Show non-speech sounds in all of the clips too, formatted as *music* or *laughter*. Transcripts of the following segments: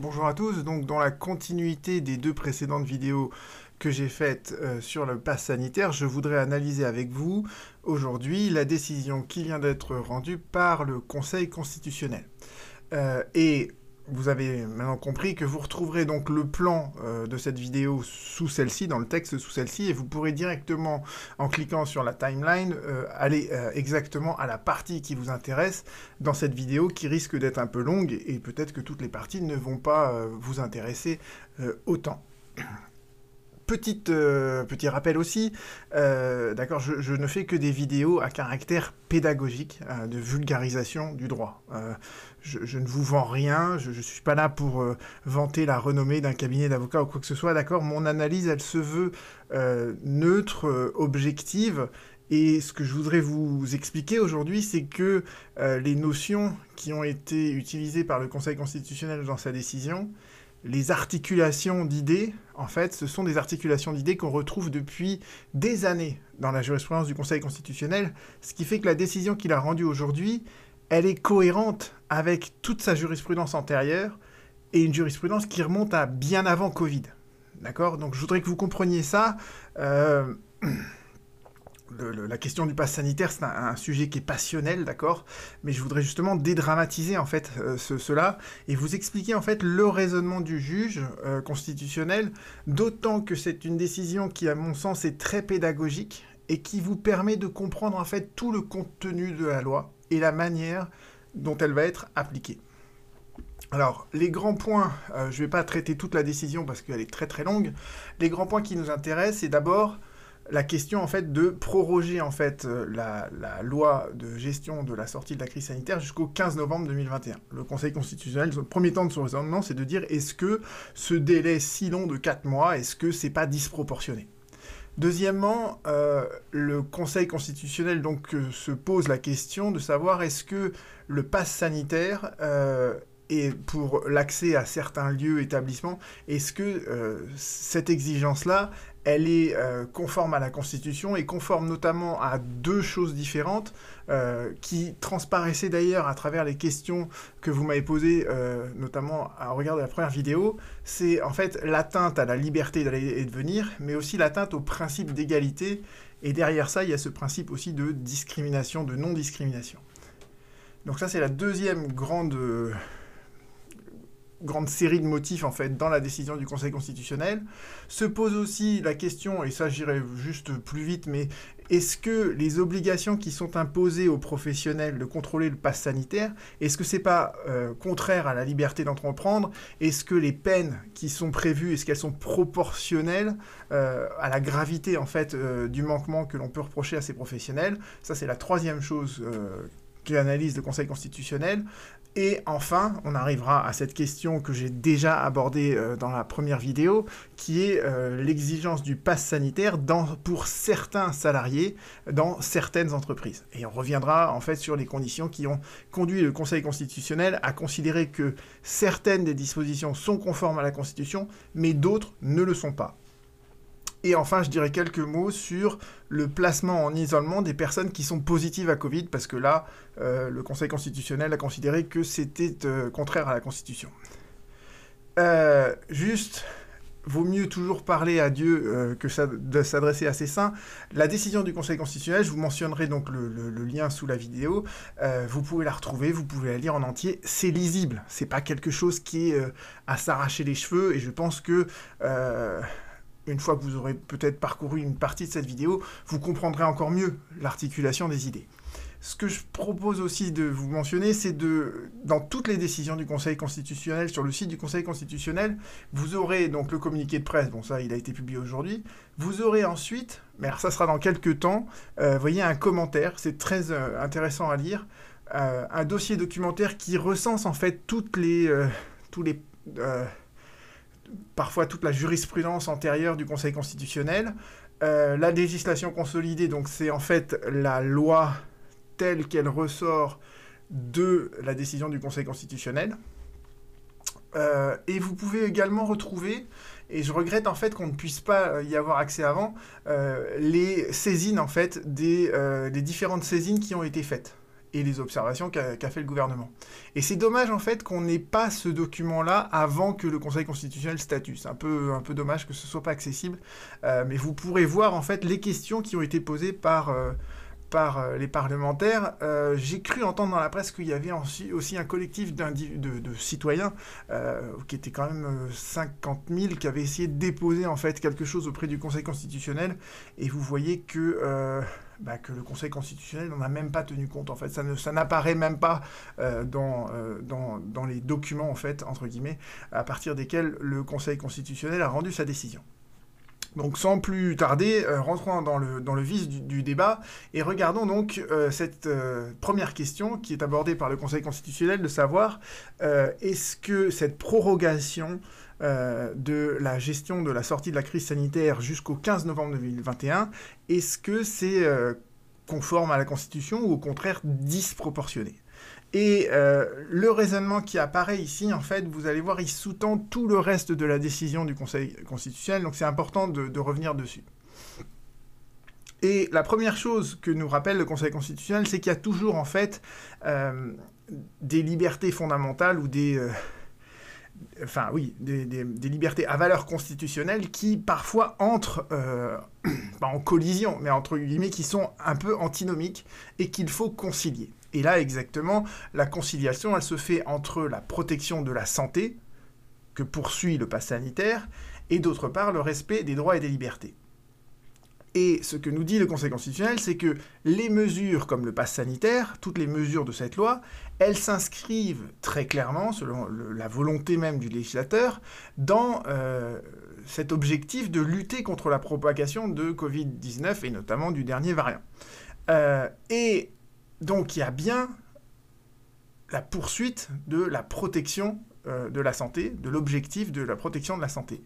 Bonjour à tous, donc dans la continuité des deux précédentes vidéos que j'ai faites euh, sur le pass sanitaire, je voudrais analyser avec vous aujourd'hui la décision qui vient d'être rendue par le Conseil constitutionnel. Euh, vous avez maintenant compris que vous retrouverez donc le plan euh, de cette vidéo sous celle-ci, dans le texte sous celle-ci, et vous pourrez directement, en cliquant sur la timeline, euh, aller euh, exactement à la partie qui vous intéresse dans cette vidéo qui risque d'être un peu longue, et peut-être que toutes les parties ne vont pas vous intéresser autant. *clears throat* Petite, petit rappel aussi, d'accord, je, ne fais que des vidéos à caractère pédagogique, de vulgarisation du droit je, ne vous vends rien, je ne suis pas là pour euh, vanter la renommée d'un cabinet d'avocats ou quoi que ce soit, d'accord? Mon analyse, elle se veut euh, neutre, euh, objective, et ce que je voudrais vous expliquer aujourd'hui, c'est que les notions qui ont été utilisées par le Conseil constitutionnel dans sa décision, les articulations d'idées, en fait, ce sont des articulations d'idées qu'on retrouve depuis des années dans la jurisprudence du Conseil constitutionnel, ce qui fait que la décision qu'il a rendue aujourd'hui, elle est cohérente avec toute sa jurisprudence antérieure et une jurisprudence qui remonte à bien avant Covid. D'accord? Donc je voudrais que vous compreniez ça. Euh, *clears throat* la question du pass sanitaire, c'est un, sujet qui est passionnel, d'accord? Mais je voudrais justement dédramatiser en fait euh, cela et vous expliquer en fait le raisonnement du juge euh, constitutionnel, d'autant que c'est une décision qui, à mon sens, est très pédagogique et qui vous permet de comprendre en fait tout le contenu de la loi et la manière dont elle va être appliquée. Alors, les grands points, euh, je ne vais pas traiter toute la décision parce qu'elle est très très longue. Les grands points qui nous intéressent, c'est d'abord la question en fait de proroger en fait euh, la, loi de gestion de la sortie de la crise sanitaire jusqu'au 15 novembre 2021. Le Conseil constitutionnel, le premier temps de son raisonnement, c'est de dire est-ce que ce délai si long de 4 mois, est-ce que c'est pas disproportionné? Deuxièmement, euh, le Conseil constitutionnel donc euh, se pose la question de savoir est-ce que le pass sanitaire euh, et pour l'accès à certains lieux, établissements, est-ce que cette exigence-là, elle est euh, conforme à la Constitution et conforme notamment à deux choses différentes euh, qui transparaissaient d'ailleurs à travers les questions que vous m'avez posées, euh, notamment à regard la première vidéo. C'est en fait l'atteinte à la liberté d'aller et de venir, mais aussi l'atteinte au principe d'égalité. Et derrière ça, il y a ce principe aussi de discrimination, de non-discrimination. Donc ça, c'est la deuxième grande grande série de motifs en fait dans la décision du Conseil constitutionnel. Se pose aussi la question, et ça j'irai juste plus vite, mais est-ce que les obligations qui sont imposées aux professionnels de contrôler le pass sanitaire, est-ce que c'est pas euh, contraire à la liberté d'entreprendre? Est-ce que les peines qui sont prévues, est-ce qu'elles sont proportionnelles euh, à la gravité en fait euh, du manquement que l'on peut reprocher à ces professionnels? Ça c'est la troisième chose analyse le Conseil constitutionnel. Et enfin, on arrivera à cette question que j'ai déjà abordée euh, dans la première vidéo, qui est euh, l'exigence du pass sanitaire pour certains salariés dans certaines entreprises. Et on reviendra en fait sur les conditions qui ont conduit le Conseil constitutionnel à considérer que certaines des dispositions sont conformes à la Constitution, mais d'autres ne le sont pas. Et enfin, je dirais quelques mots sur le placement en isolement des personnes qui sont positives à Covid, parce que là, euh, le Conseil constitutionnel a considéré que c'était euh, contraire à la Constitution. Euh, juste, vaut mieux toujours parler à Dieu que de s'adresser à ses saints. La décision du Conseil constitutionnel, je vous mentionnerai donc le, lien sous la vidéo. vous pouvez la retrouver, vous pouvez la lire en entier. C'est lisible. C'est pas quelque chose qui est à s'arracher les cheveux. Et je pense que une fois que vous aurez peut-être parcouru une partie de cette vidéo, vous comprendrez encore mieux l'articulation des idées. Ce que je propose aussi de vous mentionner, c'est de, dans toutes les décisions du Conseil constitutionnel, sur le site du Conseil constitutionnel, vous aurez donc le communiqué de presse, bon ça il a été publié aujourd'hui, vous aurez ensuite, mais alors ça sera dans quelques temps, euh, voyez un commentaire, c'est très euh, intéressant à lire, euh, un dossier documentaire qui recense en fait toutes les, tous les parfois toute la jurisprudence antérieure du Conseil constitutionnel. Euh, la législation consolidée, donc c'est en fait la loi telle qu'elle ressort de la décision du Conseil constitutionnel. Euh, et vous pouvez également retrouver, et je regrette en fait qu'on ne puisse pas y avoir accès avant, euh, les saisines en fait des différentes saisines qui ont été faites. Et les observations qu'a fait le gouvernement. Et c'est dommage en fait qu'on n'ait pas ce document-là avant que le Conseil constitutionnel statue. C'est un peu, un peu dommage que ce soit pas accessible, euh, mais vous pourrez voir en fait les questions qui ont été posées par, euh, par euh, les parlementaires. J'ai cru entendre dans la presse qu'il y avait aussi, un collectif de, de, citoyens qui était quand même 50 000 qui avaient essayé de déposer en fait quelque chose auprès du Conseil constitutionnel. Et vous voyez que bah, que le Conseil constitutionnel n'en a même pas tenu compte. En fait, ça, n'apparaît même pas euh, dans, euh, dans, les documents, en fait, entre guillemets, à partir desquels le Conseil constitutionnel a rendu sa décision. Donc sans plus tarder, euh, rentrons dans le, dans le vif du, débat et regardons donc cette première question qui est abordée par le Conseil constitutionnel de savoir est-ce que cette prorogation euh, de la gestion de la sortie de la crise sanitaire jusqu'au 15 novembre 2021, est-ce que c'est euh, conforme à la Constitution ou au contraire disproportionné? Et euh, le raisonnement qui apparaît ici, en fait, vous allez voir, il sous-tend tout le reste de la décision du Conseil constitutionnel, donc c'est important de, de, revenir dessus. Et la première chose que nous rappelle le Conseil constitutionnel, c'est qu'il y a toujours, en fait, des libertés fondamentales ou des enfin oui, des, libertés à valeur constitutionnelle qui parfois entrent, euh, *clears throat* pas en collision, mais entre guillemets, qui sont un peu antinomiques et qu'il faut concilier. Et là, exactement, la conciliation, elle se fait entre la protection de la santé, que poursuit le pass sanitaire, et d'autre part, le respect des droits et des libertés. Et ce que nous dit le Conseil constitutionnel, c'est que les mesures comme le pass sanitaire, toutes les mesures de cette loi, elles s'inscrivent très clairement, selon la volonté même du législateur, dans euh, cet objectif de lutter contre la propagation de Covid-19 et notamment du dernier variant. Euh, et donc il y a bien la poursuite de la protection euh, de la santé, de l'objectif de la protection de la santé.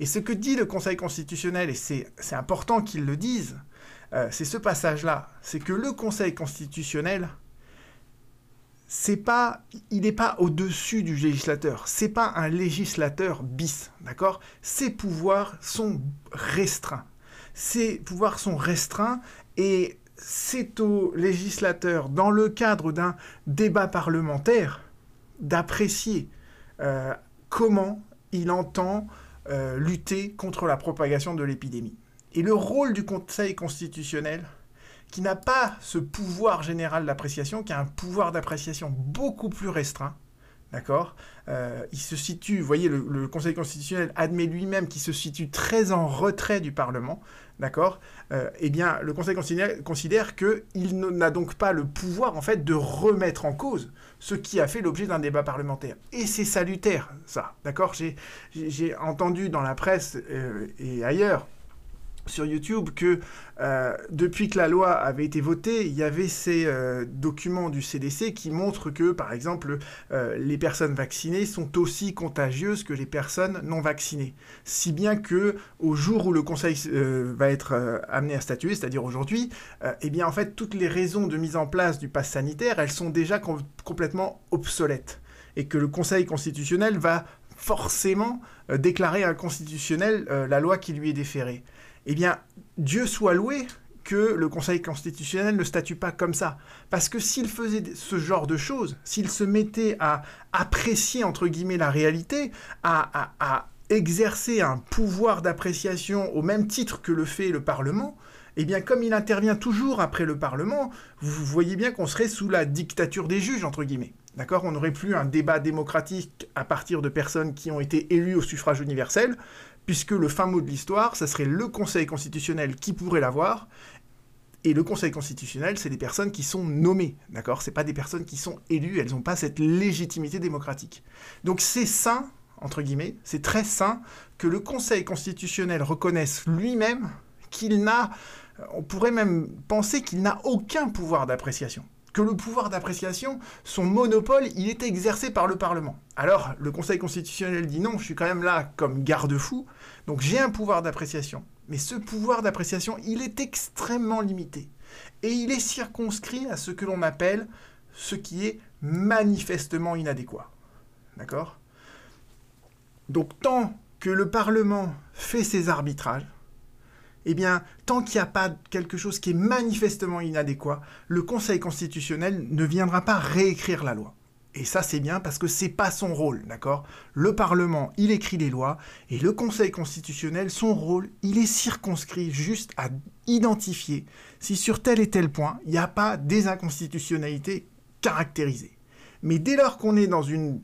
Et ce que dit le Conseil constitutionnel, et c'est important qu'il le dise, euh, c'est ce passage-là, c'est que le Conseil constitutionnel, pas, il n'est pas au-dessus du législateur, c'est pas un législateur bis, d'accord? Ses pouvoirs sont restreints. Ses pouvoirs sont restreints et c'est au législateur, dans le cadre d'un débat parlementaire, d'apprécier euh, comment il entend euh, lutter contre la propagation de l'épidémie. Et le rôle du Conseil constitutionnel, qui n'a pas ce pouvoir général d'appréciation, qui a un pouvoir d'appréciation beaucoup plus restreint, d'accord euh, Il se situe, vous voyez, le, Conseil constitutionnel admet lui-même qu'il se situe très en retrait du Parlement, d'accord euh, Eh bien, le Conseil considère, considère qu'il n'a donc pas le pouvoir, en fait, de remettre en cause ce qui a fait l'objet d'un débat parlementaire. Et c'est salutaire, ça, d'accord J'ai entendu dans la presse euh, et ailleurs sur YouTube que euh, depuis que la loi avait été votée, il y avait ces euh, documents du CDC qui montrent que, par exemple, euh, les personnes vaccinées sont aussi contagieuses que les personnes non vaccinées. Si bien que, au jour où le Conseil va être amené à statuer, c'est-à-dire aujourd'hui, eh bien, en fait, toutes les raisons de mise en place du pass sanitaire, elles sont déjà complètement obsolètes. Et que le Conseil constitutionnel va forcément déclarer inconstitutionnel la loi qui lui est déférée eh bien, Dieu soit loué que le Conseil constitutionnel ne statue pas comme ça. Parce que s'il faisait ce genre de choses, s'il se mettait à apprécier, entre guillemets, la réalité, à, exercer un pouvoir d'appréciation au même titre que le fait le Parlement, eh bien, comme il intervient toujours après le Parlement, vous voyez bien qu'on serait sous la dictature des juges, entre guillemets. D'accord? On n'aurait plus un débat démocratique à partir de personnes qui ont été élues au suffrage universel, puisque le fin mot de l'histoire, ça serait le Conseil constitutionnel qui pourrait l'avoir, et le Conseil constitutionnel, c'est des personnes qui sont nommées, d'accord? C'est pas des personnes qui sont élues, elles n'ont pas cette légitimité démocratique. Donc c'est sain, entre guillemets, c'est très sain que le Conseil constitutionnel reconnaisse lui-même qu'il n'a, on pourrait même penser qu'il n'a aucun pouvoir d'appréciation que le pouvoir d'appréciation, son monopole, il est exercé par le Parlement. Alors, le Conseil constitutionnel dit non, je suis quand même là comme garde-fou, donc j'ai un pouvoir d'appréciation. Mais ce pouvoir d'appréciation, il est extrêmement limité. Et il est circonscrit à ce que l'on appelle ce qui est manifestement inadéquat. D'accord? Donc tant que le Parlement fait ses arbitrages, eh bien, tant qu'il n'y a pas quelque chose qui est manifestement inadéquat, le Conseil constitutionnel ne viendra pas réécrire la loi. Et ça, c'est bien parce que c'est pas son rôle, d'accord? Le Parlement, il écrit les lois, et le Conseil constitutionnel, son rôle, il est circonscrit juste à identifier si sur tel et tel point, il n'y a pas des inconstitutionnalités caractérisées. Mais dès lors qu'on est dans, une,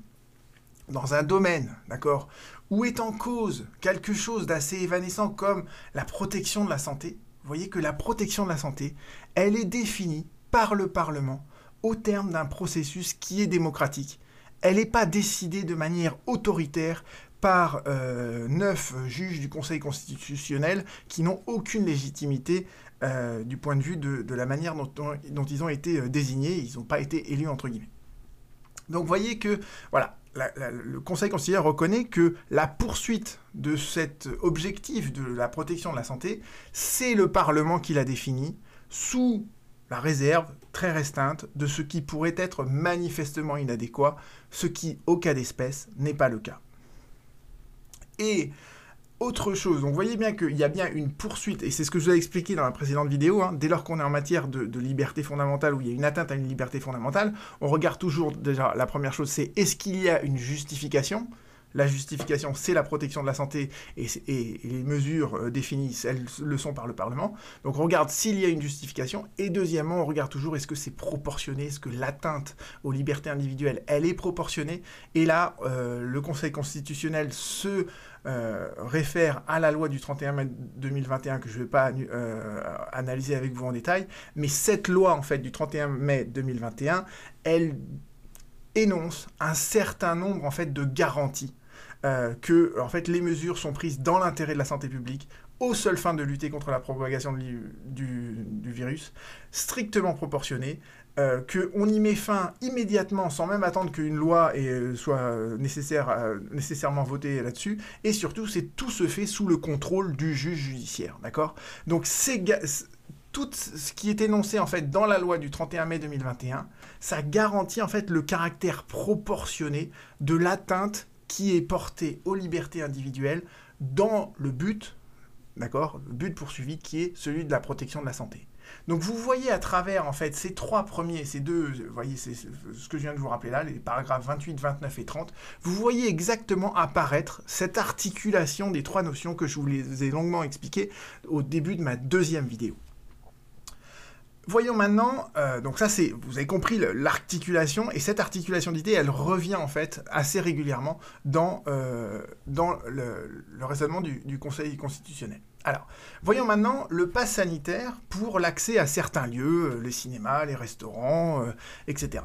dans un domaine, d'accord, où est en cause quelque chose d'assez évanescent comme la protection de la santé, vous voyez que la protection de la santé, elle est définie par le Parlement au terme d'un processus qui est démocratique. Elle n'est pas décidée de manière autoritaire par euh, neuf juges du Conseil constitutionnel qui n'ont aucune légitimité euh, du point de vue de, la manière dont, ils ont été euh, désignés. Ils n'ont pas été élus, entre guillemets. Donc voyez que voilà, le Conseil constitutionnel reconnaît que la poursuite de cet objectif de la protection de la santé, c'est le Parlement qui l'a défini sous la réserve très restreinte de ce qui pourrait être manifestement inadéquat, ce qui, au cas d'espèce, n'est pas le cas. Et autre chose, donc vous voyez bien qu'il y a bien une poursuite, et c'est ce que je vous ai expliqué dans la précédente vidéo, hein, dès lors qu'on est en matière de, liberté fondamentale, où il y a une atteinte à une liberté fondamentale, on regarde toujours déjà, la première chose c'est est-ce qu'il y a une justification? La justification, c'est la protection de la santé et, les mesures euh, définies, elles le sont par le Parlement. Donc on regarde s'il y a une justification. Et deuxièmement, on regarde toujours est-ce que c'est proportionné, est-ce que l'atteinte aux libertés individuelles, elle est proportionnée? Et là, euh, le Conseil constitutionnel se euh, réfère à la loi du 31 mai 2021 que je ne vais pas analyser avec vous en détail. Mais cette loi, en fait, du 31 mai 2021, elle énonce un certain nombre en fait de garanties euh, que en fait, les mesures sont prises dans l'intérêt de la santé publique, aux seules fins de lutter contre la propagation du, virus, strictement proportionnées, euh, qu'on y met fin immédiatement sans même attendre qu'une loi euh, soit nécessaire, nécessairement votée là-dessus, et surtout, c'est tout se fait sous le contrôle du juge judiciaire, d'accord? Donc, tout ce qui est énoncé en fait dans la loi du 31 mai 2021, ça garantit en fait le caractère proportionné de l'atteinte qui est porté aux libertés individuelles dans le but, d'accord, le but poursuivi qui est celui de la protection de la santé. Donc vous voyez à travers ces trois premiers, ces deux, vous voyez ce que je viens de vous rappeler là, les paragraphes 28, 29 et 30, vous voyez exactement apparaître cette articulation des trois notions que je vous les ai longuement expliquées au début de ma deuxième vidéo. Voyons maintenant, euh, donc ça c'est, vous avez compris l'articulation, et cette articulation d'idées, elle revient en fait assez régulièrement dans, euh, dans le, raisonnement du, Conseil constitutionnel. Alors, voyons maintenant le pass sanitaire pour l'accès à certains lieux, euh, les cinémas, les restaurants, etc.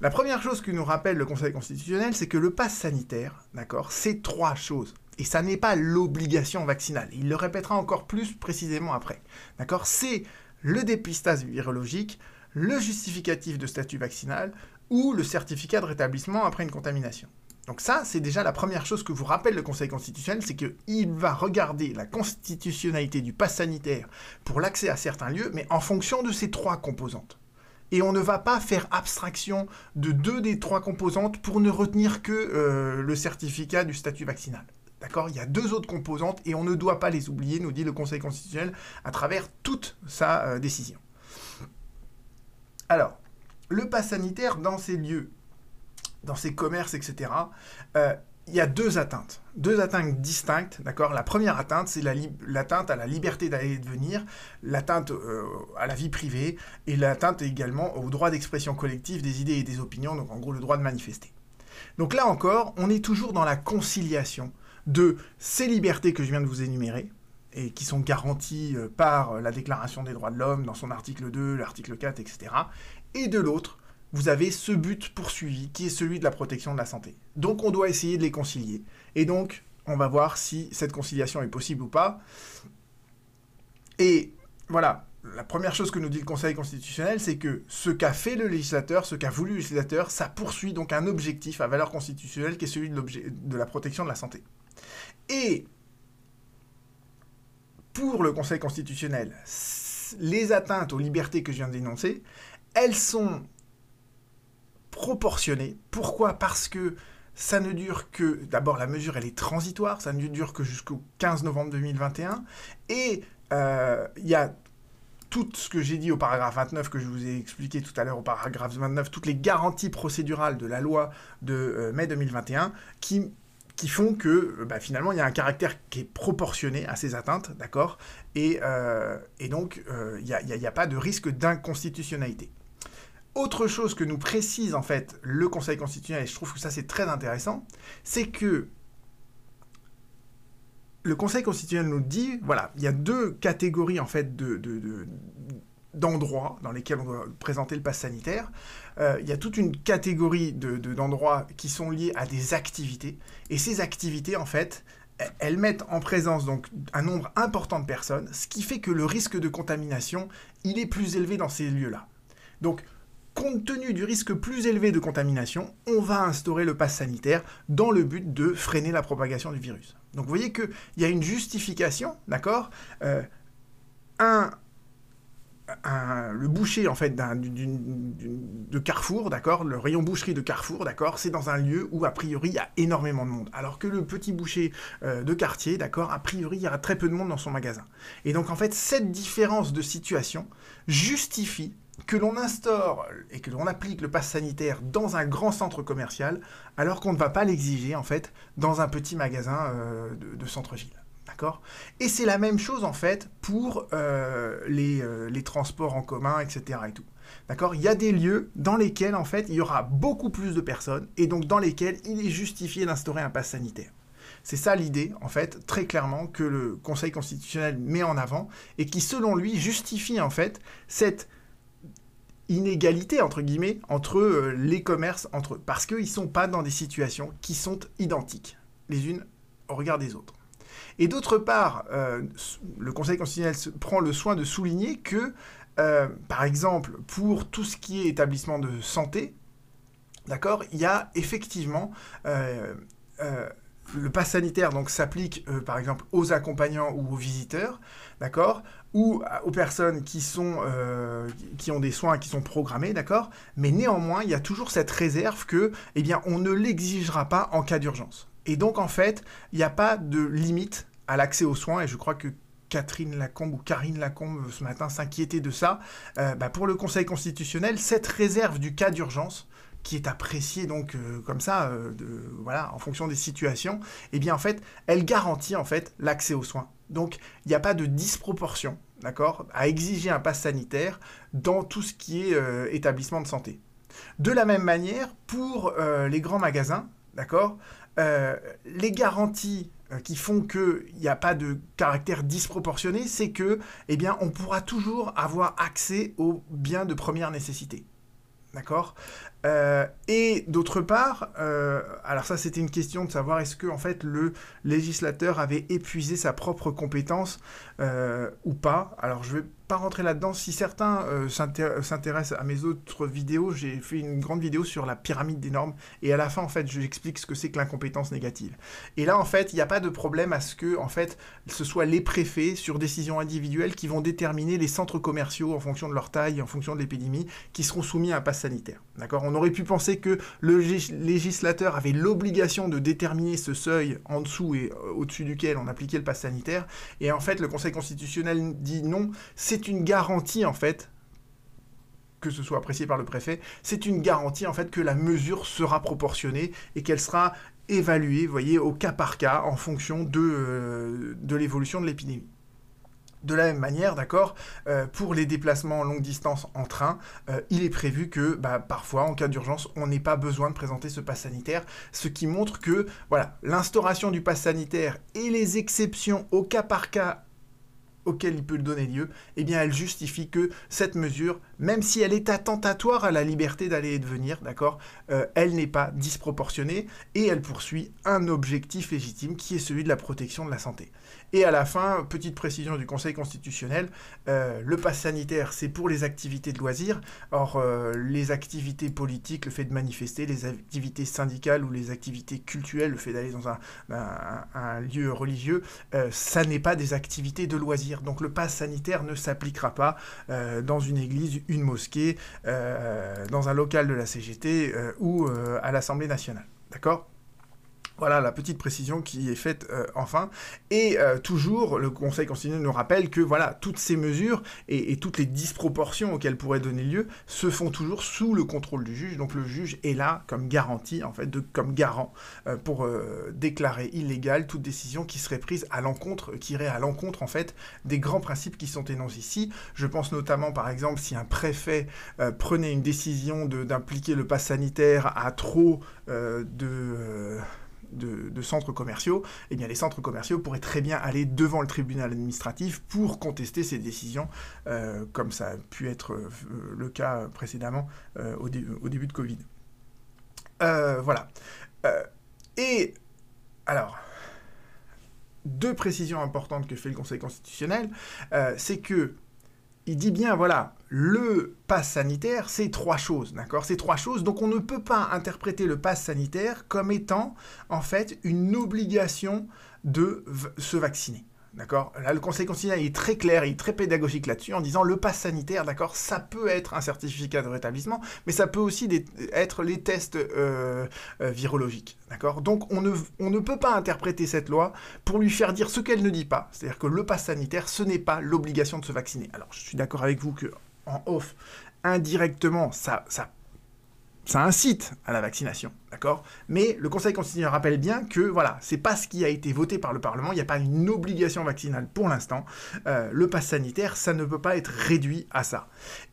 La première chose que nous rappelle le Conseil constitutionnel, c'est que le pass sanitaire, d'accord, c'est trois choses. Et ça n'est pas l'obligation vaccinale. Il le répétera encore plus précisément après. D'accord? C'est le dépistage virologique, le justificatif de statut vaccinal ou le certificat de rétablissement après une contamination. Donc ça, c'est déjà la première chose que vous rappelle le Conseil constitutionnel, c'est qu'il va regarder la constitutionnalité du pass sanitaire pour l'accès à certains lieux, mais en fonction de ces trois composantes. Et on ne va pas faire abstraction de deux des trois composantes pour ne retenir que euh, le certificat du statut vaccinal. D'accord? Il y a deux autres composantes et on ne doit pas les oublier, nous dit le Conseil constitutionnel, à travers toute sa euh, décision. Alors, le pass sanitaire dans ces lieux, dans ces commerces, etc., euh, il y a deux atteintes, deux atteintes distinctes, d'accord? La première atteinte, c'est l'atteinte à la liberté d'aller et de venir, l'atteinte euh, à la vie privée, et l'atteinte également au droit d'expression collective des idées et des opinions, donc en gros le droit de manifester. Donc là encore, on est toujours dans la conciliation de ces libertés que je viens de vous énumérer, et qui sont garanties euh, par la Déclaration des droits de l'homme dans son article 2, l'article 4, etc. Et de l'autre, vous avez ce but poursuivi qui est celui de la protection de la santé. Donc on doit essayer de les concilier. Et donc, on va voir si cette conciliation est possible ou pas. Et voilà, la première chose que nous dit le Conseil constitutionnel, c'est que ce qu'a fait le législateur, ce qu'a voulu le législateur, ça poursuit donc un objectif à valeur constitutionnelle qui est celui de, de la protection de la santé. Et pour le Conseil constitutionnel, les atteintes aux libertés que je viens d'énoncer, elles sont proportionnées. Pourquoi? Parce que ça ne dure que, d'abord la mesure elle est transitoire, ça ne dure que jusqu'au 15 novembre 2021, et il y a tout ce que j'ai dit au paragraphe 29, que je vous ai expliqué tout à l'heure au paragraphe 29, toutes les garanties procédurales de la loi de mai 2021 qui qui font que bah, finalement il y a un caractère qui est proportionné à ces atteintes, d'accord? Et, donc il n'y a, a, pas de risque d'inconstitutionnalité. Autre chose que nous précise en fait le Conseil constitutionnel, et je trouve que ça c'est très intéressant, c'est que le Conseil constitutionnel nous dit, voilà, il y a deux catégories en fait de, d'endroits dans lesquels on doit présenter le pass sanitaire. Euh, il y a toute une catégorie d'endroits qui sont liés à des activités. Et ces activités, en fait, elles mettent en présence donc un nombre important de personnes, ce qui fait que le risque de contamination, il est plus élevé dans ces lieux-là. Donc, compte tenu du risque plus élevé de contamination, on va instaurer le pass sanitaire dans le but de freiner la propagation du virus. Donc vous voyez qu'il y a une justification, d'accord euh, un, le boucher en fait de Carrefour, d'accord, le rayon boucherie de Carrefour, d'accord, c'est dans un lieu où a priori il y a énormément de monde, alors que le petit boucher euh, de quartier, d'accord, a priori il y aura très peu de monde dans son magasin. Et donc en fait cette différence de situation justifie que l'on instaure et que l'on applique le pass sanitaire dans un grand centre commercial, alors qu'on ne va pas l'exiger en fait dans un petit magasin euh, de, centre-ville. D'accord? Et c'est la même chose en fait pour euh, euh, les, transports en commun, etc. Et tout. D'accord? Il y a des lieux dans lesquels en fait il y aura beaucoup plus de personnes et donc dans lesquels il est justifié d'instaurer un pass sanitaire. C'est ça l'idée, en fait, très clairement, que le Conseil constitutionnel met en avant et qui, selon lui, justifie en fait cette inégalité, entre guillemets, entre euh, les commerces, entre eux, parce qu'ils sont pas dans des situations qui sont identiques, les unes au regard des autres. Et d'autre part, euh, le Conseil constitutionnel prend le soin de souligner que, euh, par exemple, pour tout ce qui est établissement de santé, d'accord, il y a effectivement le pass sanitaire donc s'applique par exemple aux accompagnants ou aux visiteurs, d'accord ou aux personnes euh, qui ont des soins qui sont programmés, d'accord Mais néanmoins, il y a toujours cette réserve que, eh on ne l'exigera pas en cas d'urgence. Et donc, en fait, il n'y a pas de limite à l'accès aux soins, et je crois que Catherine Lacombe ou Karine Lacombe ce matin s'inquiétait de ça. Euh, bah, pour le Conseil constitutionnel, cette réserve du cas d'urgence, qui est appréciée donc euh, comme ça, de, voilà, en fonction des situations, eh bien en fait, elle garantit en fait l'accès aux soins. Donc, il n'y a pas de disproportion, d'accord, à exiger un pass sanitaire dans tout ce qui est euh, établissement de santé. De la même manière, pour euh, les grands magasins, d'accord, euh, les garanties qui font qu'il n'y a pas de caractère disproportionné, c'est que, eh bien, on pourra toujours avoir accès aux biens de première nécessité. D'accord euh, et d'autre part, euh, alors ça c'était une question de savoir est-ce que en fait le législateur avait épuisé sa propre compétence euh, ou pas. Alors je vais pas rentrer là-dedans. Si certains s'intéressent à mes autres vidéos, j'ai fait une grande vidéo sur la pyramide des normes et à la fin, en fait, je j'explique ce que c'est que l'incompétence négative. Et là, en fait, il n'y a pas de problème à ce que, en fait, ce soit les préfets sur décision individuelle qui vont déterminer les centres commerciaux en fonction de leur taille, en fonction de l'épidémie, qui seront soumis à un pass sanitaire. D'accord? Aurait pu penser que le législateur avait l'obligation de déterminer ce seuil en dessous et euh, au-dessus duquel on appliquait le pass sanitaire. Et en fait, le Conseil constitutionnel dit non, c'est une garantie en fait que ce soit apprécié par le préfet, c'est une garantie en fait que la mesure sera proportionnée et qu'elle sera évaluée, voyez, au cas par cas en fonction de, euh, de l'évolution de l'épidémie. De la même manière, d'accord, euh, pour les déplacements longue distance en train, euh, il est prévu que bah, parfois, en cas d'urgence, on n'ait pas besoin de présenter ce pass sanitaire, ce qui montre que l'instauration du pass sanitaire et les exceptions au cas par cas auquel il peut donner lieu, eh bien elle justifie que cette mesure, même si elle est attentatoire à la liberté d'aller et de venir, d'accord, euh, elle n'est pas disproportionnée et elle poursuit un objectif légitime qui est celui de la protection de la santé. Et à la fin, petite précision du Conseil constitutionnel, euh, le pass sanitaire, c'est pour les activités de loisirs. Or, euh, les activités politiques, le fait de manifester, les activités syndicales ou les activités culturelles, le fait d'aller dans un, lieu religieux, euh, ça n'est pas des activités de loisirs. Donc le pass sanitaire ne s'appliquera pas dans une église, une mosquée, dans un local de la CGT ou à l'Assemblée nationale. D'accord? Voilà la petite précision qui est faite euh, enfin. Et euh, toujours, le Conseil constitutionnel nous rappelle que voilà, toutes ces mesures et, toutes les disproportions auxquelles pourraient donner lieu se font toujours sous le contrôle du juge. Donc le juge est là comme garantie, en fait, comme garant euh, pour déclarer illégale toute décision qui serait prise à l'encontre, qui irait à l'encontre en fait des grands principes qui sont énoncés ici. Je pense notamment par exemple si un préfet prenait une décision d'impliquer le pass sanitaire à trop de de, centres commerciaux, eh bien les centres commerciaux pourraient très bien aller devant le tribunal administratif pour contester ces décisions, euh, comme ça a pu être euh, le cas précédemment euh, au, au, début de Covid. voilà. et alors, deux précisions importantes que fait le Conseil constitutionnel, c'est que il dit bien, voilà, le pass sanitaire, c'est trois choses, d'accord? C'est trois choses, donc on ne peut pas interpréter le pass sanitaire comme étant, en fait, une obligation de se vacciner. D'accord? Là, le Conseil constitutionnel est très clair, il est très pédagogique là-dessus, en disant le pass sanitaire, d'accord, ça peut être un certificat de rétablissement, mais ça peut aussi être les tests euh, euh, virologiques. D'accord? Donc, on ne, on ne peut pas interpréter cette loi pour lui faire dire ce qu'elle ne dit pas. C'est-à-dire que le pass sanitaire, ce n'est pas l'obligation de se vacciner. Alors, je suis d'accord avec vous que en off, indirectement, ça, ça ça incite à la vaccination, d'accord? Mais le Conseil constitutionnel rappelle bien que, voilà, c'est pas ce qui a été voté par le Parlement, il n'y a pas une obligation vaccinale pour l'instant. Euh, le pass sanitaire, ça ne peut pas être réduit à ça.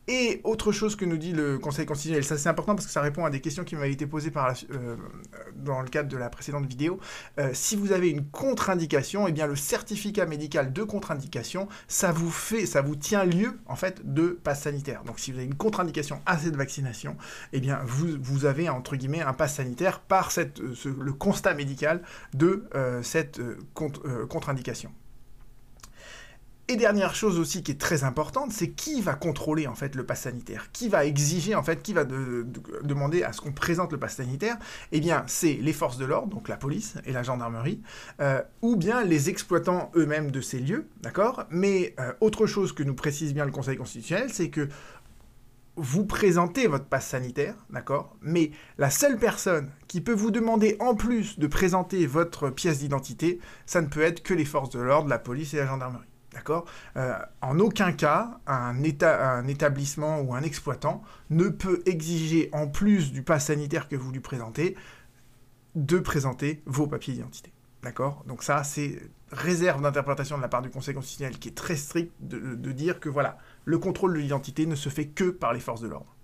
Et autre chose que nous dit le Conseil constitutionnel, ça c'est important parce que ça répond à des questions qui m'avaient été posées par euh, dans le cadre de la précédente vidéo. Euh, si vous avez une contre-indication, eh bien le certificat médical de contre-indication, ça vous fait, ça vous tient lieu en fait de passe sanitaire. Donc si vous avez une contre-indication à cette vaccination, eh bien vous, vous avez entre guillemets un passe sanitaire par euh, le constat médical de cette contre-indication. Et dernière chose aussi qui est très importante, c'est qui va contrôler en fait le pass sanitaire? Qui va exiger en fait, qui va demander à ce qu'on présente le pass sanitaire? Eh bien, c'est les forces de l'ordre, donc la police et la gendarmerie, euh, ou bien les exploitants eux-mêmes de ces lieux, d'accord? Mais euh, autre chose que nous précise bien le Conseil constitutionnel, c'est que vous présentez votre passe sanitaire, d'accord? Mais la seule personne qui peut vous demander en plus de présenter votre pièce d'identité, ça ne peut être que les forces de l'ordre, la police et la gendarmerie. D'accord? Euh, En aucun cas, un, établissement ou un exploitant ne peut exiger, en plus du pass sanitaire que vous lui présentez, de présenter vos papiers d'identité. D'accord? Donc ça, c'est réserve d'interprétation de la part du Conseil constitutionnel qui est très strict de, dire que voilà, le contrôle de l'identité ne se fait que par les forces de l'ordre.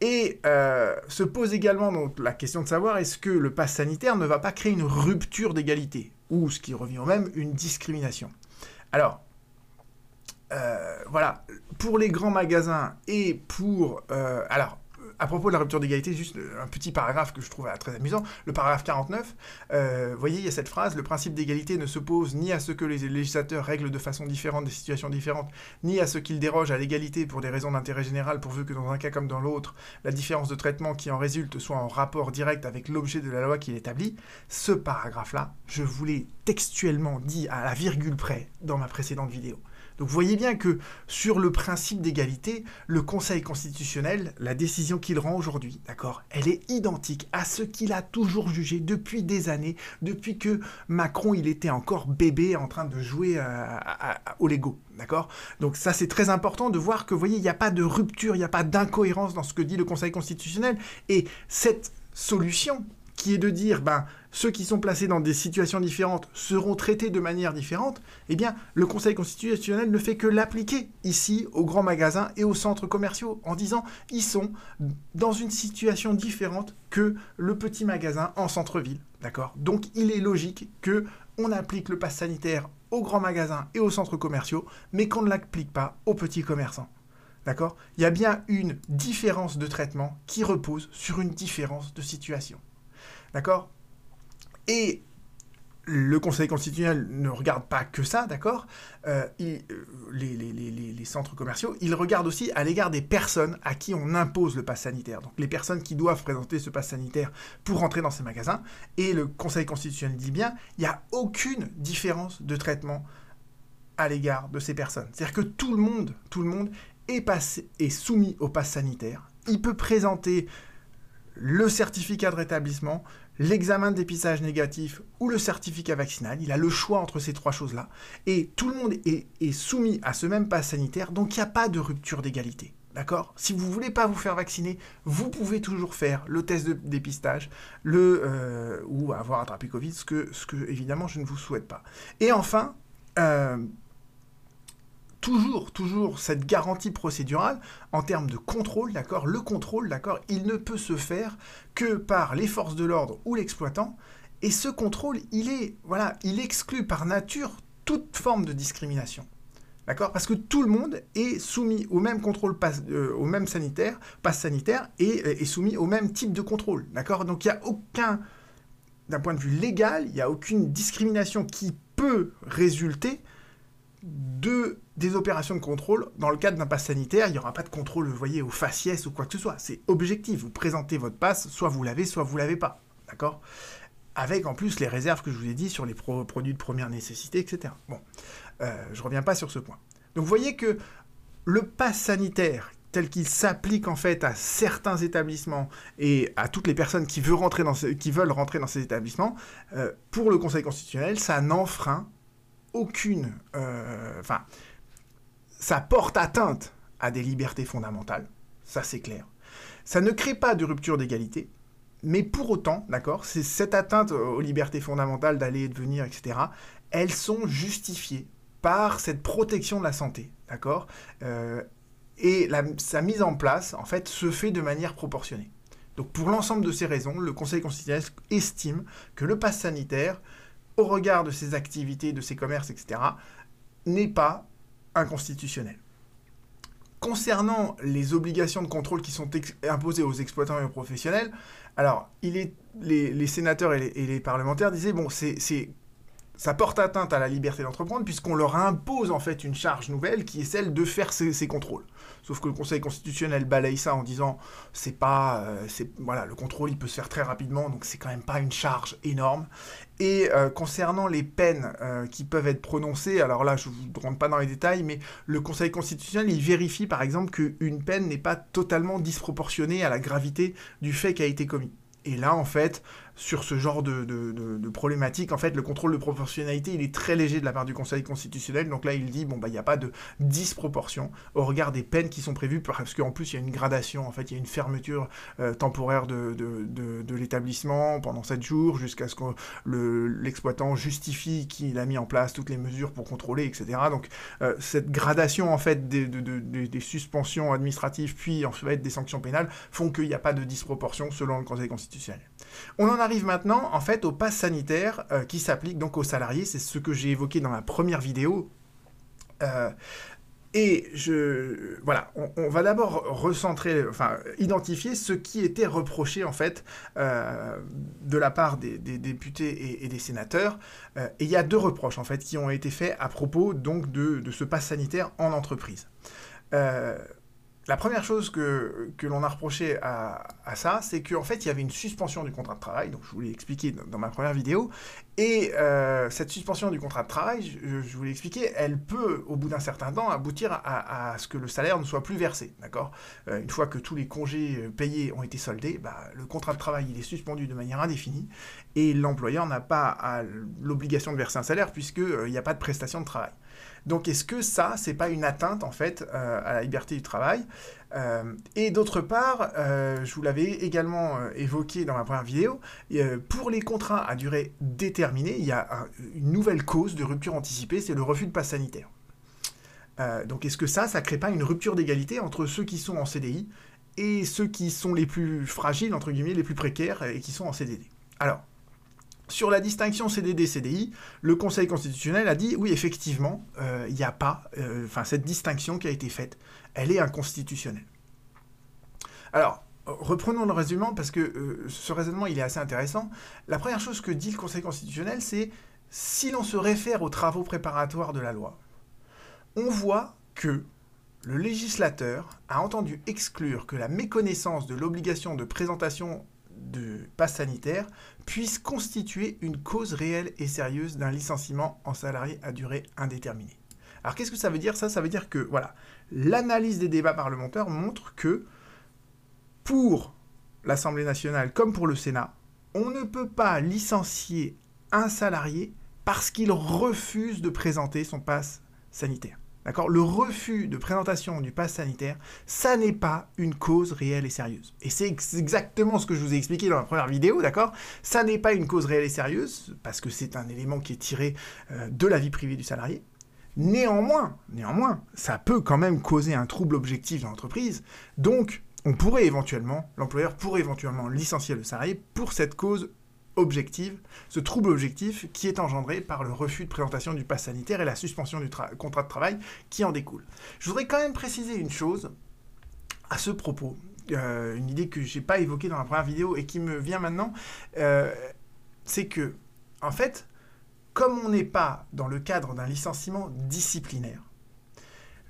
Et euh, se pose également la question de savoir est-ce que le pass sanitaire ne va pas créer une rupture d'égalité, ou ce qui revient au même, une discrimination? Alors, euh, voilà, pour les grands magasins et pour... Euh, alors, à propos de la rupture d'égalité, juste un petit paragraphe que je trouve très amusant, le paragraphe 49, euh, voyez, il y a cette phrase, le principe d'égalité ne s'oppose ni à ce que les législateurs règlent de façon différente des situations différentes, ni à ce qu'ils dérogent à l'égalité pour des raisons d'intérêt général, pourvu que dans un cas comme dans l'autre, la différence de traitement qui en résulte soit en rapport direct avec l'objet de la loi qui l'établit. Ce paragraphe-là, je vous l'ai textuellement dit à la virgule près dans ma précédente vidéo. Donc vous voyez bien que sur le principe d'égalité, le Conseil constitutionnel, la décision qu'il rend aujourd'hui, d'accord, elle est identique à ce qu'il a toujours jugé depuis des années, depuis que Macron il était encore bébé en train de jouer au Lego. D'accord Donc ça c'est très important de voir que voyez, il n'y a pas de rupture, il n'y a pas d'incohérence dans ce que dit le Conseil constitutionnel. Et cette solution, qui est de dire, ben, ceux qui sont placés dans des situations différentes seront traités de manière différente, eh bien, le Conseil constitutionnel ne fait que l'appliquer ici aux grands magasins et aux centres commerciaux, en disant, ils sont dans une situation différente que le petit magasin en centre-ville, d'accord? Donc, il est logique que on applique le pass sanitaire aux grands magasins et aux centres commerciaux, mais qu'on ne l'applique pas aux petits commerçants. D'accord? Il y a bien une différence de traitement qui repose sur une différence de situation. D'accord? Et le Conseil constitutionnel ne regarde pas que ça, d'accord euh, euh, les, centres commerciaux, il regarde aussi à l'égard des personnes à qui on impose le pass sanitaire. Donc les personnes qui doivent présenter ce pass sanitaire pour rentrer dans ces magasins. Et le Conseil constitutionnel dit bien, il n'y a aucune différence de traitement à l'égard de ces personnes. C'est-à-dire que tout le monde, tout le monde est, passé, est soumis au pass sanitaire. Il peut présenter le certificat de rétablissement, l'examen de dépistage négatif ou le certificat vaccinal. Il a le choix entre ces trois choses-là. Et tout le monde est, soumis à ce même pass sanitaire, donc il n'y a pas de rupture d'égalité. D'accord? Si vous ne voulez pas vous faire vacciner, vous pouvez toujours faire le test de dépistage le, euh, ou avoir attrapé Covid, ce que, ce évidemment je ne vous souhaite pas. Et enfin, euh, toujours, toujours cette garantie procédurale en termes de contrôle, d'accord? Le contrôle, d'accord, il ne peut se faire que par les forces de l'ordre ou l'exploitant. Et ce contrôle, il est, voilà, il exclut par nature toute forme de discrimination. D'accord? Parce que tout le monde est soumis au même contrôle, euh, au même sanitaire, passe sanitaire, et euh, est soumis au même type de contrôle. D'accord? Donc il n'y a aucun, d'un point de vue légal, il n'y a aucune discrimination qui peut résulter de, des opérations de contrôle dans le cadre d'un pass sanitaire. Il n'y aura pas de contrôle, vous voyez, au faciès ou quoi que ce soit. C'est objectif. Vous présentez votre passe, soit vous l'avez, soit vous l'avez pas. D'accord? Avec en plus les réserves que je vous ai dit sur les produits de première nécessité, etc. Bon, euh, je ne reviens pas sur ce point. Donc vous voyez que le pass sanitaire tel qu'il s'applique en fait à certains établissements et à toutes les personnes qui veulent rentrer dans, ces établissements, euh, pour le Conseil constitutionnel, ça n'enfreint aucune... Euh, enfin, ça porte atteinte à des libertés fondamentales, ça c'est clair. Ça ne crée pas de rupture d'égalité, mais pour autant, d'accord, c'est cette atteinte aux libertés fondamentales d'aller et de venir, etc., elles sont justifiées par cette protection de la santé, d'accord euh, Et sa mise en place, en fait, se fait de manière proportionnée. Donc pour l'ensemble de ces raisons, le Conseil constitutionnel estime que le pass sanitaire au regard de ses activités, de ses commerces, etc., n'est pas inconstitutionnel. Concernant les obligations de contrôle qui sont imposées aux exploitants et aux professionnels, alors il est, les, sénateurs et les, parlementaires disaient, bon, c'est ça porte atteinte à la liberté d'entreprendre puisqu'on leur impose en fait une charge nouvelle qui est celle de faire ces, contrôles. Sauf que le Conseil constitutionnel balaye ça en disant c'est pas euh, voilà le contrôle il peut se faire très rapidement donc c'est quand même pas une charge énorme. Et euh, concernant les peines euh, qui peuvent être prononcées, alors là je ne rentre pas dans les détails, mais le Conseil constitutionnel il vérifie par exemple qu'une peine n'est pas totalement disproportionnée à la gravité du fait qui a été commis. Et là, en fait, sur ce genre de, de, problématique, en fait, le contrôle de proportionnalité, il est très léger de la part du Conseil constitutionnel. Donc là, il dit, bon, bah, il n'y a pas de disproportion au regard des peines qui sont prévues, parce qu'en plus, il y a une gradation, en fait, il y a une fermeture euh, temporaire de, l'établissement pendant 7 jours, jusqu'à ce que l'exploitant justifie qu'il a mis en place toutes les mesures pour contrôler, etc. Donc, euh, cette gradation, en fait, des, suspensions administratives, puis en fait des sanctions pénales, font qu'il n'y a pas de disproportion selon le Conseil constitutionnel. On en arrive maintenant en fait au pass sanitaire euh, qui s'applique donc aux salariés. C'est ce que j'ai évoqué dans la première vidéo. Euh, et je, voilà, on, va d'abord recentrer, enfin, identifier ce qui était reproché en fait euh, de la part des, députés et, des sénateurs. et il y a deux reproches en fait qui ont été faits à propos donc de, de ce pass sanitaire en entreprise. La première chose que, l'on a reproché à, ça, c'est qu'en fait, il y avait une suspension du contrat de travail, donc je vous l'ai expliqué dans, ma première vidéo, et euh, cette suspension du contrat de travail, je, vous l'ai expliqué, elle peut, au bout d'un certain temps, aboutir à, ce que le salaire ne soit plus versé, euh, Une fois que tous les congés euh, payés ont été soldés, bah, le contrat de travail, il est suspendu de manière indéfinie, et l'employeur n'a pas l'obligation de verser un salaire, puisqu'il n'y a pas de prestation de travail. Donc est-ce que ça, c'est pas une atteinte en fait à la liberté du travail? Et d'autre part, euh, je vous l'avais également évoqué dans ma première vidéo, pour les contrats à durée déterminée, il y a une nouvelle cause de rupture anticipée, c'est le refus de passe sanitaire. donc est-ce que ça, ça crée pas une rupture d'égalité entre ceux qui sont en CDI et ceux qui sont les plus fragiles, entre guillemets, les plus précaires et qui sont en CDD Alors, sur la distinction CDD-CDI, le Conseil constitutionnel a dit oui, effectivement, euh, il n'y a pas, euh, cette distinction qui a été faite, elle est inconstitutionnelle. Alors, reprenons le raisonnement parce que euh, ce raisonnement il est assez intéressant. La première chose que dit le Conseil constitutionnel, c'est si l'on se réfère aux travaux préparatoires de la loi, on voit que le législateur a entendu exclure que la méconnaissance de l'obligation de présentation de passe sanitaire puisse constituer une cause réelle et sérieuse d'un licenciement en salarié à durée indéterminée. Alors qu'est-ce que ça veut dire? Ça Ça veut dire que voilà, l'analyse des débats parlementaires montre que pour l'Assemblée nationale comme pour le Sénat, on ne peut pas licencier un salarié parce qu'il refuse de présenter son passe sanitaire. D'accord? Le refus de présentation du pass sanitaire, ça n'est pas une cause réelle et sérieuse. Et c'est exactement ce que je vous ai expliqué dans la première vidéo, d'accord? Ça n'est pas une cause réelle et sérieuse, parce que c'est un élément qui est tiré euh, de la vie privée du salarié. Néanmoins, néanmoins, ça peut quand même causer un trouble objectif dans l'entreprise. Donc, on pourrait éventuellement, l'employeur pourrait éventuellement licencier le salarié pour cette cause objective, ce trouble objectif qui est engendré par le refus de présentation du pass sanitaire et la suspension du contrat de travail qui en découle. Je voudrais quand même préciser une chose à ce propos, euh, une idée que je n'ai pas évoquée dans la première vidéo et qui me vient maintenant, euh, c'est que, en fait, comme on n'est pas dans le cadre d'un licenciement disciplinaire,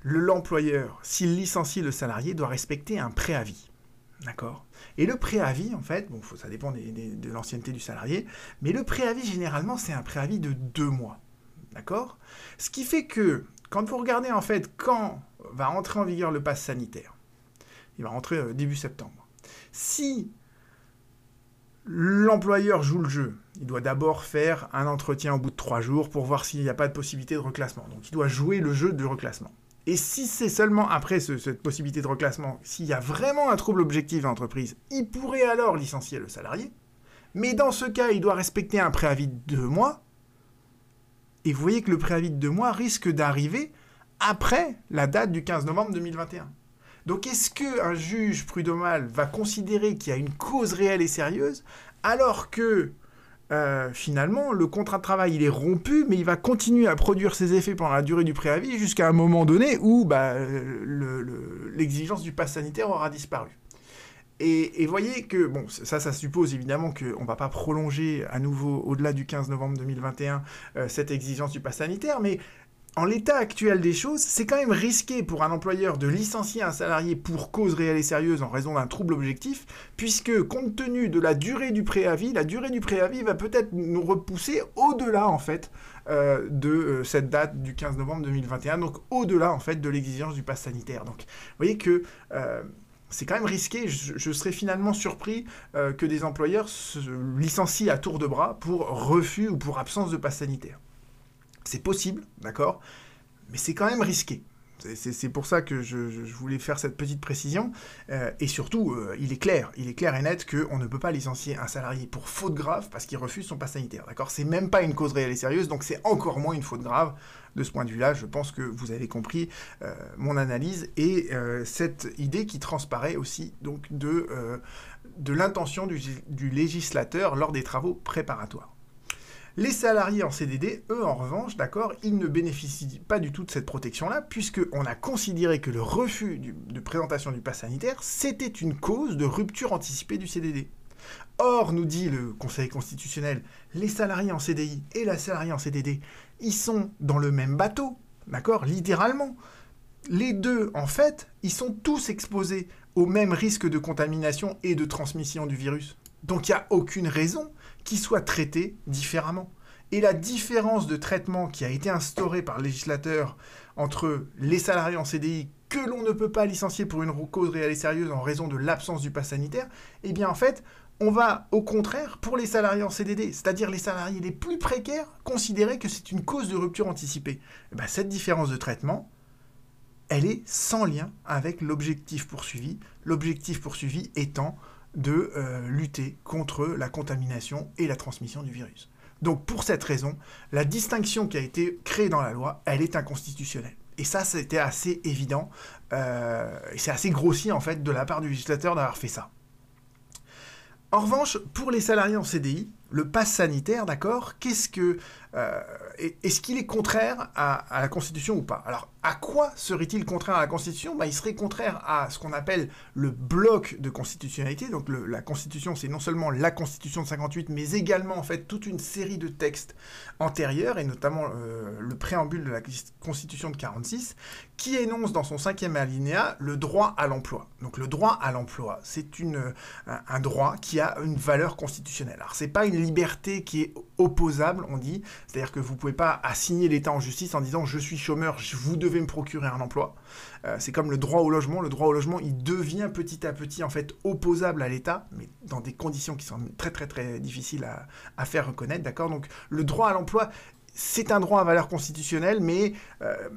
l'employeur, s'il licencie le salarié, doit respecter un préavis. D'accord? Et le préavis, en fait, bon, ça dépend de l'ancienneté du salarié, mais le préavis, généralement, c'est un préavis de deux mois. D'accord? Ce qui fait que, quand vous regardez, en fait, quand va entrer en vigueur le pass sanitaire, il va rentrer euh, début septembre. Si l'employeur joue le jeu, il doit d'abord faire un entretien au bout de trois jours pour voir s'il n'y a pas de possibilité de reclassement. Donc il doit jouer le jeu du reclassement. Et si c'est seulement après cette possibilité de reclassement, s'il y a vraiment un trouble objectif à l'entreprise, il pourrait alors licencier le salarié. Mais dans ce cas, il doit respecter un préavis de deux mois. Et vous voyez que le préavis de deux mois risque d'arriver après la date du 15 novembre 2021. Donc est-ce qu'un juge prud'homal va considérer qu'il y a une cause réelle et sérieuse alors que euh, finalement, le contrat de travail, il est rompu, mais il va continuer à produire ses effets pendant la durée du préavis jusqu'à un moment donné où bah, l'exigence du pass sanitaire aura disparu. Et, voyez que, bon, ça, ça suppose évidemment qu'on ne va pas prolonger à nouveau, au-delà du 15 novembre 2021, euh, cette exigence du pass sanitaire, mais en l'état actuel des choses, c'est quand même risqué pour un employeur de licencier un salarié pour cause réelle et sérieuse en raison d'un trouble objectif, puisque compte tenu de la durée du préavis, la durée du préavis va peut-être nous repousser au-delà en fait euh, de euh, cette date du 15 novembre 2021, donc au-delà en fait de l'exigence du pass sanitaire. Donc, vous voyez que euh, c'est quand même risqué. Je, serais finalement surpris que des employeurs se licencient à tour de bras pour refus ou pour absence de pass sanitaire. C'est possible, d'accord Mais c'est quand même risqué. C'est pour ça que je, voulais faire cette petite précision. Euh, et surtout, euh, il est clair, il est clair et net qu'on ne peut pas licencier un salarié pour faute grave parce qu'il refuse son pass sanitaire. D'accord C'est même pas une cause réelle et sérieuse, donc c'est encore moins une faute grave. De ce point de vue-là, je pense que vous avez compris euh, mon analyse et cette idée qui transparaît aussi donc de, de l'intention du législateur lors des travaux préparatoires. Les salariés en CDD, eux, en revanche, d'accord, ils ne bénéficient pas du tout de cette protection-là, puisqu'on a considéré que le refus de présentation du pass sanitaire, c'était une cause de rupture anticipée du CDD. Or, nous dit le Conseil constitutionnel, les salariés en CDI et la salariée en CDD, ils sont dans le même bateau, d'accord, littéralement. Les deux, en fait, ils sont tous exposés au même risque de contamination et de transmission du virus. Donc il n'y a aucune raison qui soit traité différemment. Et la différence de traitement qui a été instaurée par le législateur entre les salariés en CDI que l'on ne peut pas licencier pour une cause réelle et sérieuse en raison de l'absence du pass sanitaire, eh bien en fait, on va au contraire pour les salariés en CDD, c'est-à-dire les salariés les plus précaires, considérer que c'est une cause de rupture anticipée. Eh ben, cette différence de traitement, elle est sans lien avec l'objectif poursuivi, l'objectif poursuivi étant de euh, lutter contre la contamination et la transmission du virus. Donc pour cette raison, la distinction qui a été créée dans la loi, elle est inconstitutionnelle. Et ça, c'était assez évident, euh, c'est assez grossier en fait de la part du législateur d'avoir fait ça. En revanche, pour les salariés en CDI, le pass sanitaire, d'accord, qu'est-ce que euh, est-ce qu'il est contraire à, la Constitution ou pas? Alors, à quoi serait-il contraire à la Constitution? Bah, Il serait contraire à ce qu'on appelle le bloc de constitutionnalité. Donc, la Constitution, c'est non seulement la Constitution de 58, mais également, en fait, toute une série de textes antérieurs, et notamment euh, le préambule de la Constitution de 46, qui énonce dans son cinquième alinéa le droit à l'emploi. Donc, le droit à l'emploi, c'est un droit qui a une valeur constitutionnelle. Alors, c'est pas une liberté qui est opposable, on dit, C'est-à-dire que vous ne pouvez pas assigner l'État en justice en disant je suis chômeur, vous devez me procurer un emploi. Euh, c'est comme le droit au logement. Le droit au logement, il devient petit à petit en fait opposable à l'État, mais dans des conditions qui sont très très très difficiles à, à faire reconnaître, d'accord? Donc le droit à l'emploi, c'est un droit à valeur constitutionnelle, mais euh,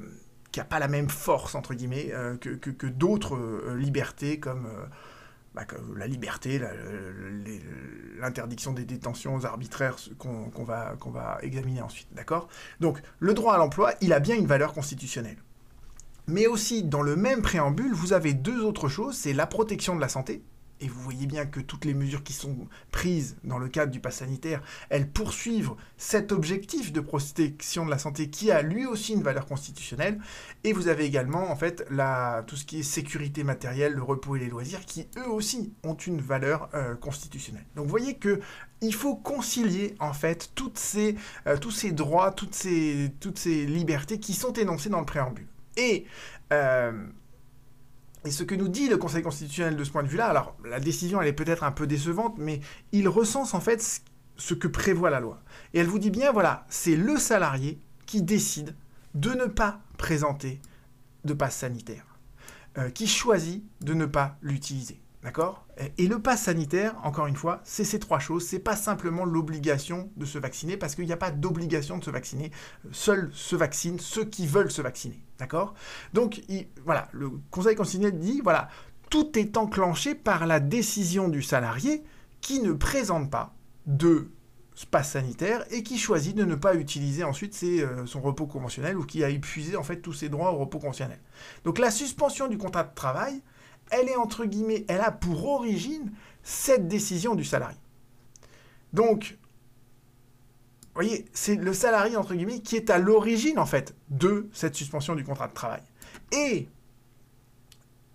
qui n'a pas la même force, entre guillemets, euh, que, d'autres euh, libertés comme, bah, la liberté, l'interdiction des détentions arbitraires qu'on va, va examiner ensuite, d'accord? Donc le droit à l'emploi, il a bien une valeur constitutionnelle. Mais aussi, dans le même préambule, vous avez deux autres choses, c'est la protection de la santé, et vous voyez bien que toutes les mesures qui sont prises dans le cadre du pass sanitaire, elles poursuivent cet objectif de protection de la santé qui a lui aussi une valeur constitutionnelle. Et vous avez également en fait tout ce qui est sécurité matérielle, le repos et les loisirs qui eux aussi ont une valeur euh, constitutionnelle. Donc vous voyez que il faut concilier en fait euh, tous ces droits, toutes ces, toutes ces libertés qui sont énoncées dans le préambule. Et euh, et ce que nous dit le Conseil constitutionnel de ce point de vue-là, alors la décision elle est peut-être un peu décevante, mais il recense en fait ce que prévoit la loi. Et elle vous dit bien, voilà, c'est le salarié qui décide de ne pas présenter de passe sanitaire, euh, qui choisit de ne pas l'utiliser. D'accord? Et le pass sanitaire, encore une fois, c'est ces trois choses. C'est pas simplement l'obligation de se vacciner, parce qu'il n'y a pas d'obligation de se vacciner. Seuls se vaccinent ceux qui veulent se vacciner. D'accord? Donc, voilà, le Conseil constitutionnel dit, voilà, tout est enclenché par la décision du salarié qui ne présente pas de passe sanitaire et qui choisit de ne pas utiliser ensuite euh, son repos conventionnel ou qui a épuisé en fait tous ses droits au repos conventionnel. Donc la suspension du contrat de travail, elle est entre guillemets, elle a pour origine cette décision du salarié. Donc, vous voyez, c'est le salarié, entre guillemets, qui est à l'origine, en fait, de cette suspension du contrat de travail. Et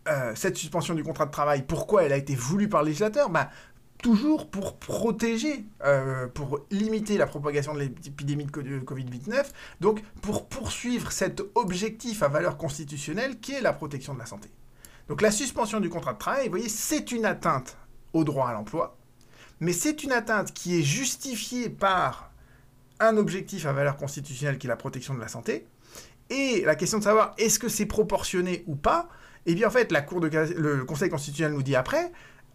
euh, cette suspension du contrat de travail, pourquoi elle a été voulue par le législateur? Bah, Toujours pour protéger, euh, pour limiter la propagation de l'épidémie de Covid-19, donc pour poursuivre cet objectif à valeur constitutionnelle qui est la protection de la santé. Donc la suspension du contrat de travail, vous voyez, c'est une atteinte au droit à l'emploi, mais c'est une atteinte qui est justifiée par un objectif à valeur constitutionnelle qui est la protection de la santé. Et la question de savoir est-ce que c'est proportionné ou pas, eh bien en fait, la cour de, le Conseil constitutionnel nous dit après,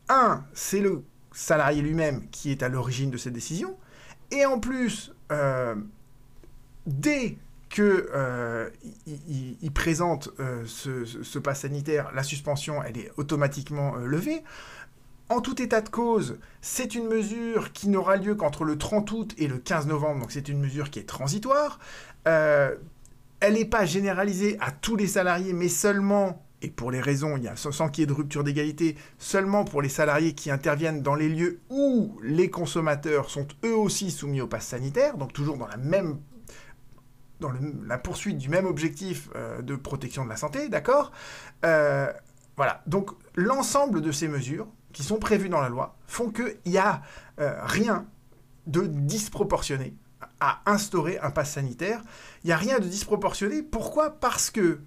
un, c'est le salarié lui-même qui est à l'origine de cette décision, et en plus, euh, dès que euh, il, présente euh, ce, ce, pass sanitaire, la suspension, elle est automatiquement euh, levée. En tout état de cause, c'est une mesure qui n'aura lieu qu'entre le 30 août et le 15 novembre, donc c'est une mesure qui est transitoire. elle n'est pas généralisée à tous les salariés, mais seulement, et pour les raisons, il y a, sans qu'il y ait de rupture d'égalité, seulement pour les salariés qui interviennent dans les lieux où les consommateurs sont eux aussi soumis au pass sanitaire, donc toujours dans la même dans la poursuite du même objectif euh, de protection de la santé, d'accord euh, Voilà, donc l'ensemble de ces mesures qui sont prévues dans la loi font qu'il n'y a euh, rien de disproportionné à instaurer un pass sanitaire. Il n'y a rien de disproportionné. Pourquoi? Parce que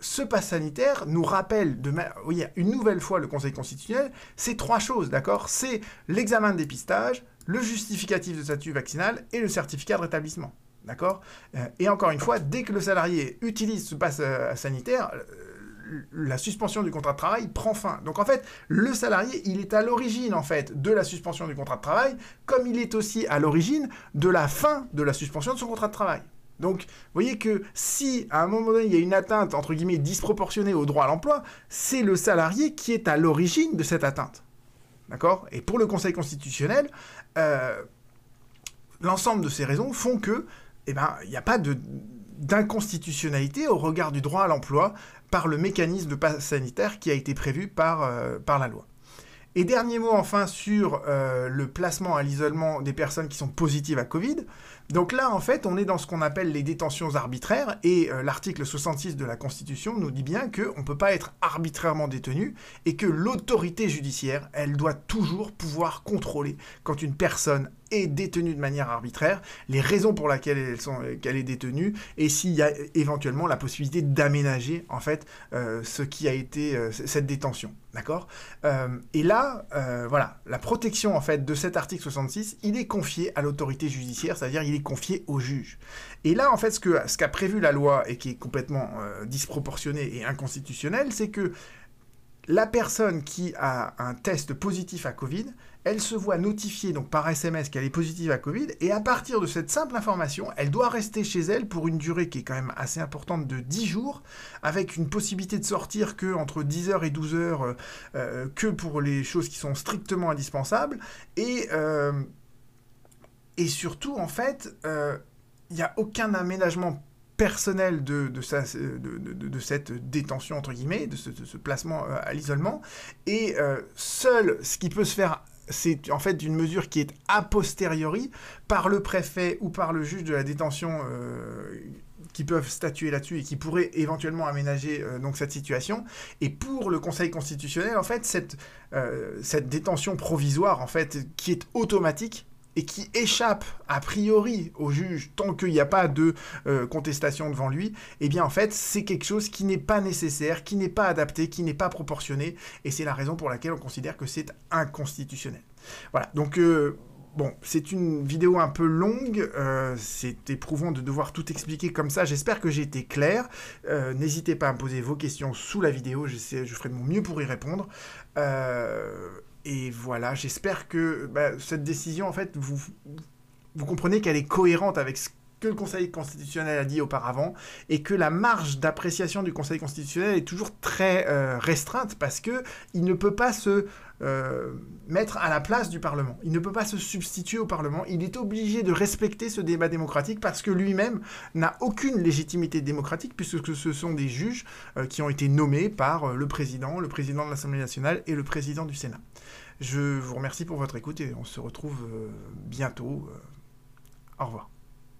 ce pass sanitaire nous rappelle oui, une nouvelle fois le Conseil constitutionnel ces trois choses, d'accord? C'est l'examen de dépistage, le justificatif de statut vaccinal et le certificat de rétablissement. D'accord euh, Et encore une fois, dès que le salarié utilise ce passe euh, sanitaire, euh, la suspension du contrat de travail prend fin. Donc en fait, le salarié, il est à l'origine en fait de la suspension du contrat de travail, comme il est aussi à l'origine de la fin de la suspension de son contrat de travail. Donc, vous voyez que si à un moment donné il y a une atteinte entre guillemets disproportionnée au droit à l'emploi, c'est le salarié qui est à l'origine de cette atteinte. D'accord? Et pour le Conseil constitutionnel, l'ensemble de ces raisons font que eh ben, il n'y a pas d'inconstitutionnalité au regard du droit à l'emploi par le mécanisme de sanitaire qui a été prévu par, euh, par la loi. Et dernier mot enfin sur euh, le placement à l'isolement des personnes qui sont positives à Covid. Donc là, en fait, on est dans ce qu'on appelle les détentions arbitraires, et euh, l'article 66 de la Constitution nous dit bien qu'on ne peut pas être arbitrairement détenu, et que l'autorité judiciaire, elle doit toujours pouvoir contrôler quand une personne est détenue de manière arbitraire, les raisons pour lesquelles qu'elle est détenue, et s'il y a éventuellement la possibilité d'aménager, en fait, euh, ce qui a été euh, cette détention. D'accord? Et là, voilà, la protection, en fait, de cet article 66, il est confié à l'autorité judiciaire, c'est-à-dire il est confiée au juge. Et là, en fait, ce qu'a ce prévu la loi et qui est complètement euh, disproportionné et inconstitutionnel, c'est que la personne qui a un test positif à Covid, elle se voit notifier donc par SMS qu'elle est positive à Covid, et à partir de cette simple information, elle doit rester chez elle pour une durée qui est quand même assez importante de 10 jours, avec une possibilité de sortir que entre 10h et 12h, euh, euh, que pour les choses qui sont strictement indispensables, et, euh, et surtout, en fait, il n'y a aucun aménagement personnel de, de, cette détention, entre guillemets, de ce, placement à l'isolement. Et seul ce qui peut se faire c'est en fait une mesure qui est a posteriori par le préfet ou par le juge de la détention euh, qui peuvent statuer là-dessus et qui pourraient éventuellement aménager euh, donc cette situation. Et pour le Conseil constitutionnel, en fait, cette, euh, cette détention provisoire, en fait, qui est automatique, et qui échappe a priori au juge tant qu'il n'y a pas de euh, contestation devant lui, eh bien en fait c'est quelque chose qui n'est pas nécessaire, qui n'est pas adapté, qui n'est pas proportionné, et c'est la raison pour laquelle on considère que c'est inconstitutionnel. Voilà, donc euh, bon, c'est une vidéo un peu longue, euh, c'est éprouvant de devoir tout expliquer comme ça, j'espère que j'ai été clair, n'hésitez pas à me poser vos questions sous la vidéo, je ferai de mon mieux pour y répondre. Et voilà, j'espère que bah, cette décision, en fait, vous, vous comprenez qu'elle est cohérente avec ce que le Conseil constitutionnel a dit auparavant, et que la marge d'appréciation du Conseil constitutionnel est toujours très euh, restreinte, parce que il ne peut pas se euh, mettre à la place du Parlement. Il ne peut pas se substituer au Parlement. Il est obligé de respecter ce débat démocratique, parce que lui-même n'a aucune légitimité démocratique, puisque ce sont des juges euh, qui ont été nommés par le président, le président de l'Assemblée nationale et le président du Sénat. Je vous remercie pour votre écoute et on se retrouve bientôt. Au revoir.